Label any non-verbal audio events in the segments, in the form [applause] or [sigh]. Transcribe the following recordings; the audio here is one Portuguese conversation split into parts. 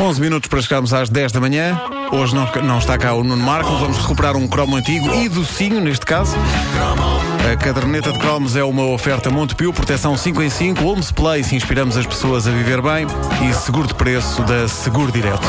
11 minutos para chegarmos às 10 da manhã. Hoje não, não está cá o Nuno Marco. Vamos recuperar um cromo antigo e docinho, neste caso. A caderneta de cromos é uma oferta Montepio, proteção 5 em 5, Homes Place, inspiramos as pessoas a viver bem e seguro de preço da Seguro Direto.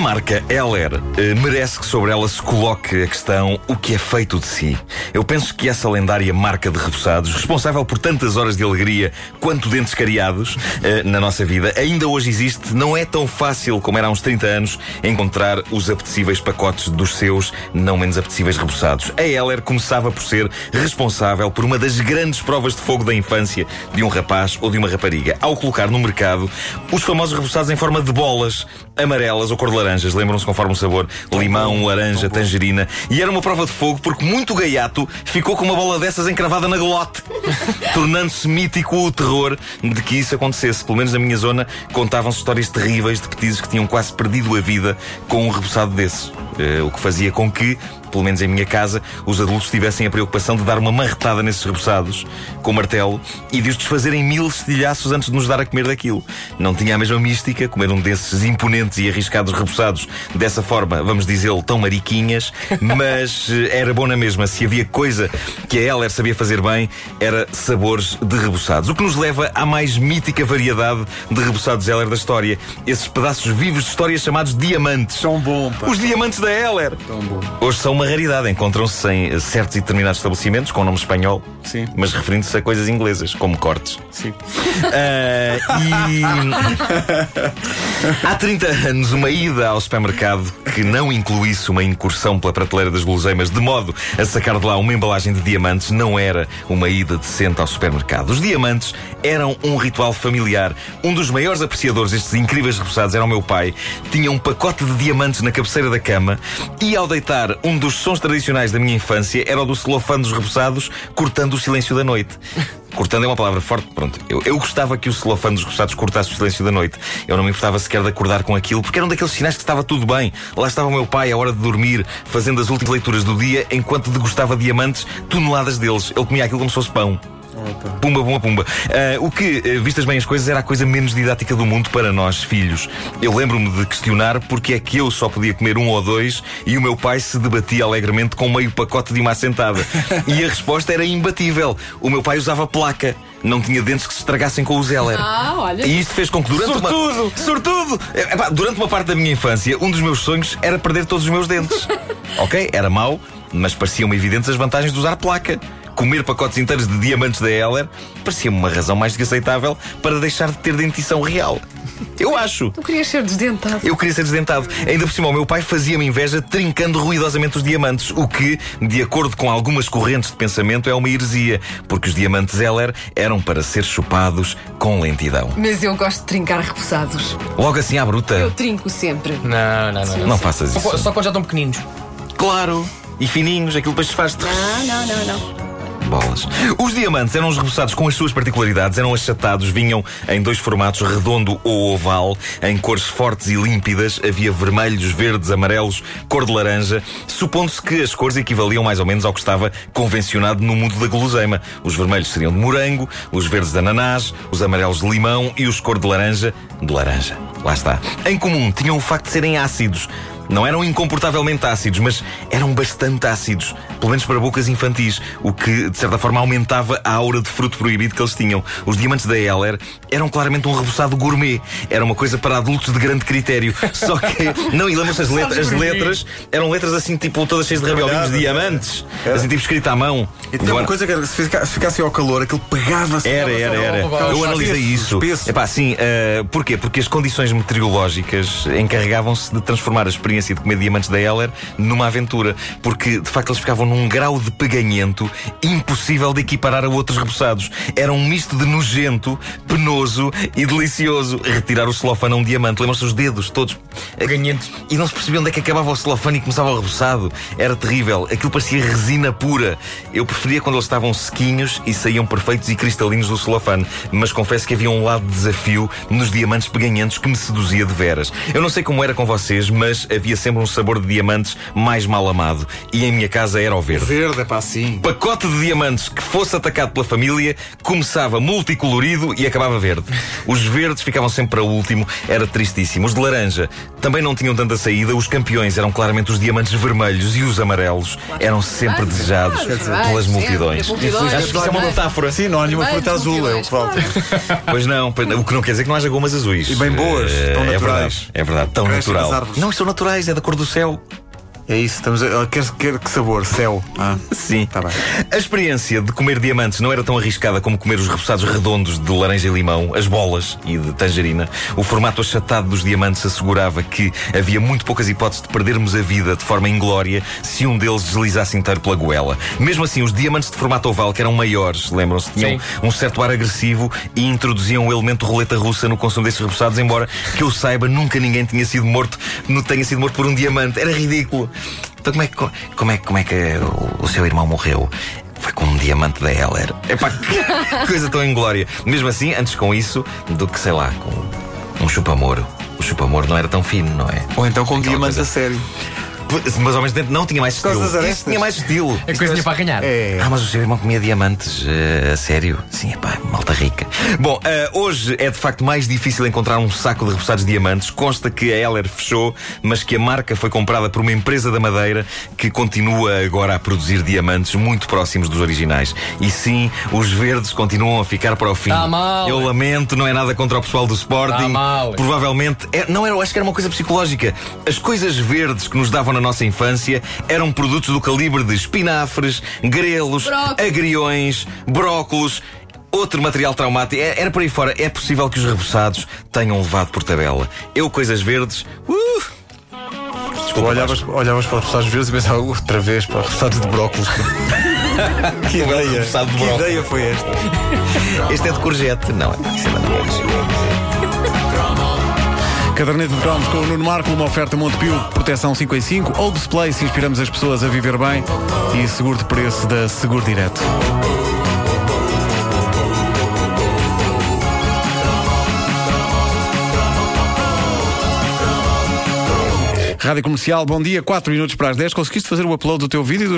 Marca Heller eh, merece que sobre ela se coloque a questão o que é feito de si. Eu penso que essa lendária marca de repousados, responsável por tantas horas de alegria quanto dentes cariados eh, na nossa vida, ainda hoje existe. Não é tão fácil como era há uns 30 anos encontrar os apetecíveis pacotes dos seus não menos apetecíveis repousados. A Heller começava por ser responsável por uma das grandes provas de fogo da infância de um rapaz ou de uma rapariga, ao colocar no mercado os famosos repousados em forma de bolas amarelas ou cor de laranjas, lembram-se conforme o sabor, limão, laranja, tangerina. E era uma prova de fogo porque muito gaiato ficou com uma bola dessas encravada na glote, [laughs] tornando-se mítico o terror de que isso acontecesse. Pelo menos na minha zona contavam-se histórias terríveis de petizes que tinham quase perdido a vida com um reboçado desse. Eh, o que fazia com que, pelo menos em minha casa, os adultos tivessem a preocupação de dar uma marretada nesses reboçados com martelo e de os desfazerem mil estilhaços antes de nos dar a comer daquilo. Não tinha a mesma mística comer um desses imponentes e arriscados reboçados dessa forma, vamos dizê-lo, tão mariquinhas, [laughs] mas eh, era bom na mesma. Se havia coisa que a Heller sabia fazer bem, era sabores de reboçados. O que nos leva à mais mítica variedade de reboçados Heller da história. Esses pedaços vivos de histórias chamados diamantes. Tão bom, pá. Os diamantes da Heller. Tão bom. Hoje são uma raridade. Encontram-se em certos e determinados estabelecimentos com nome espanhol, Sim. mas referindo-se a coisas inglesas, como cortes. Sim. e há 30 anos, uma ida ao supermercado que não incluísse uma incursão pela prateleira das guloseimas de modo a sacar de lá uma embalagem de diamantes não era uma ida decente ao supermercado. Os diamantes eram um ritual familiar. Um dos maiores apreciadores destes incríveis repousados era o meu pai. Tinha um pacote de diamantes na cabeceira da cama e ao deitar um dos sons tradicionais da minha infância era o do celofane dos repousados cortando o silêncio da noite. [laughs] Cortando é uma palavra forte, pronto. Eu, eu gostava que o celofane dos repousados cortasse o silêncio da noite. Eu não me importava sequer de acordar com aquilo, porque era um daqueles sinais que estava tudo bem. Lá estava o meu pai, à hora de dormir, fazendo as últimas leituras do dia, enquanto degustava diamantes, toneladas deles. Ele comia aquilo como se fosse pão. Pumba, pumba, pumba. Ah, o que, ah, vistas bem as coisas, era a coisa menos didática do mundo para nós, filhos. Eu lembro-me de questionar porque é que eu só podia comer um ou dois e o meu pai se debatia alegremente com meio pacote de uma assentada. e a resposta era imbatível. O meu pai usava placa. Não tinha dentes que se estragassem com o Zeller. Ah, olha. E isto fez com que durante Sortudo! uma. Sortudo! Epá, durante uma parte da minha infância, um dos meus sonhos era perder todos os meus dentes. [laughs] ok? Era mau, mas pareciam-me evidentes as vantagens de usar placa. Comer pacotes inteiros de diamantes da Heller parecia-me uma razão mais do que aceitável para deixar de ter dentição real. Eu acho. Tu querias ser desdentado. Eu queria ser desdentado. Ainda por cima, o meu pai fazia-me inveja trincando ruidosamente os diamantes, o que, de acordo com algumas correntes de pensamento, é uma heresia, porque os diamantes Heller eram para ser chupados com lentidão. Mas eu gosto de trincar repousados. Logo assim à bruta. Eu trinco sempre. Não, não, não. não. Não faças Só, isso. só quando já estão pequeninos. Claro. E fininhos, aquilo depois se faz. Não, não, não, não. Bolas. Os diamantes eram os repousados com as suas particularidades, eram achatados, vinham em dois formatos, redondo ou oval, em cores fortes e límpidas, havia vermelhos, verdes, amarelos, cor de laranja, supondo-se que as cores equivaliam mais ou menos ao que estava convencionado no mundo da guloseima. Os vermelhos seriam de morango, os verdes de ananás, os amarelos de limão e os cor de laranja de laranja. Lá está. Em comum, tinham o facto de serem ácidos. Não eram incomportavelmente ácidos, mas eram bastante ácidos, pelo menos para bocas infantis, o que de certa forma aumentava a aura de fruto proibido que eles tinham. Os diamantes da Heller eram claramente um reboçado gourmet, era uma coisa para adultos de grande critério. [laughs] Só que, não, e lembram-se as letras, as letras eram letras assim, tipo, todas cheias de rabiolinhos de diamantes, assim, tipo escrito à mão. E tem uma coisa que era, se fica- se ficasse ao calor, aquilo pegava-se. Era, era, era. Eu analisei isso. espesso. Epá, sim, eh, porquê? Porque as condições meteorológicas encarregavam-se de transformar a experiência experiência de comer diamantes da Heller numa aventura, porque de facto eles ficavam num grau de peganhento impossível de equiparar a outros repousados. Era um misto de nojento, penoso e delicioso. Retirar o celofane a um diamante, lembram-se os dedos todos Peganhentos. e não se percebia onde é que acabava o celofane e começava o reboçado. Era terrível. Aquilo parecia resina pura. Eu preferia quando eles estavam sequinhos e saíam perfeitos e cristalinos do celofane. Mas confesso que havia um lado de desafio nos diamantes peganhentos que me seduzia de veras. Eu não sei como era com vocês, mas havia sempre um sabor de diamantes mais mal amado. E em minha casa era o verde. Verde, é para assim. Pacote de diamantes que fosse atacado pela família começava multicolorido e acabava verde. Os verdes ficavam sempre para último, era tristíssimo. Os de laranja também não tinham tanta saída. Os campeões eram claramente os diamantes vermelhos e os amarelos eram sempre desejados pelas multidões. Acho que isso é uma metáfora. Sim, não há nenhuma fruta azul, é o falta. [laughs] Pois não, o que não quer dizer que não haja gomas azuis. E bem boas, tão é naturais. verdade, é verdade, tão natural. Não, são naturais, é da cor do céu. É isso, estamos a... quer, quer que sabor? Céu. Ah, Sim. Tá bem. A experiência de comer diamantes não era tão arriscada como comer os repousados redondos de laranja e limão, as bolas e de tangerina. O formato achatado dos diamantes assegurava que havia muito poucas hipóteses de perdermos a vida de forma inglória se um deles deslizasse inteiro pela goela. Mesmo assim, os diamantes de formato oval, que eram maiores, lembram-se, tinham Sim. um certo ar agressivo e introduziam o elemento roleta russa no consumo desses repousados, embora que eu saiba, nunca ninguém tinha sido morto, não tenha sido morto por um diamante. Era ridículo. Então como é que, como é, como é que o, seu irmão morreu? Foi com um diamante da Heller. Epá, que [laughs] coisa tão inglória. Mesmo assim, antes com isso do que, sei lá, com um chupamoro. O chupamoro não era tão fino, não é? Ou então com Aquela diamante coisa- a sério. Mas ao mesmo tempo não tinha mais estilo. Isso tinha mais estilo. É coisinha para arranhar. É. Ah, mas o seu irmão comia diamantes, eh, a sério? Sim, pá, malta rica. Bom, eh, hoje é de facto mais difícil encontrar um saco de repousados diamantes. Consta que a Heller fechou, mas que a marca foi comprada por uma empresa da Madeira que continua agora a produzir diamantes muito próximos dos originais. E sim, os verdes continuam a ficar para o fim. Tá mal. Eu lamento, não é nada contra o pessoal do Sporting. Tá mal. Provavelmente, é- não era, acho que era uma coisa psicológica. As coisas verdes que nos davam na nossa infância eram produtos do calibre de espinafres, grelos, Brócolis. agriões, brócolos. Outro material traumático, É- era por aí fora. É possível que os repousados tenham levado por tabela. Eu, coisas verdes. Uh! Desculpa, olhavas, olhavas para os repousados verdes e pensava outra vez para repousados de brócolis. [laughs] que ideia. de que ideia foi esta? Este é de courgette. Não, isso é de Caderneta de cromos com o Nuno Marco, uma oferta Montepio, proteção 5 em 5, ou display se inspiramos as pessoas a viver bem e seguro de preço da Seguro Direto. Rádio Comercial, bom dia, 4 minutos para as 10. Conseguiste fazer o upload do teu vídeo?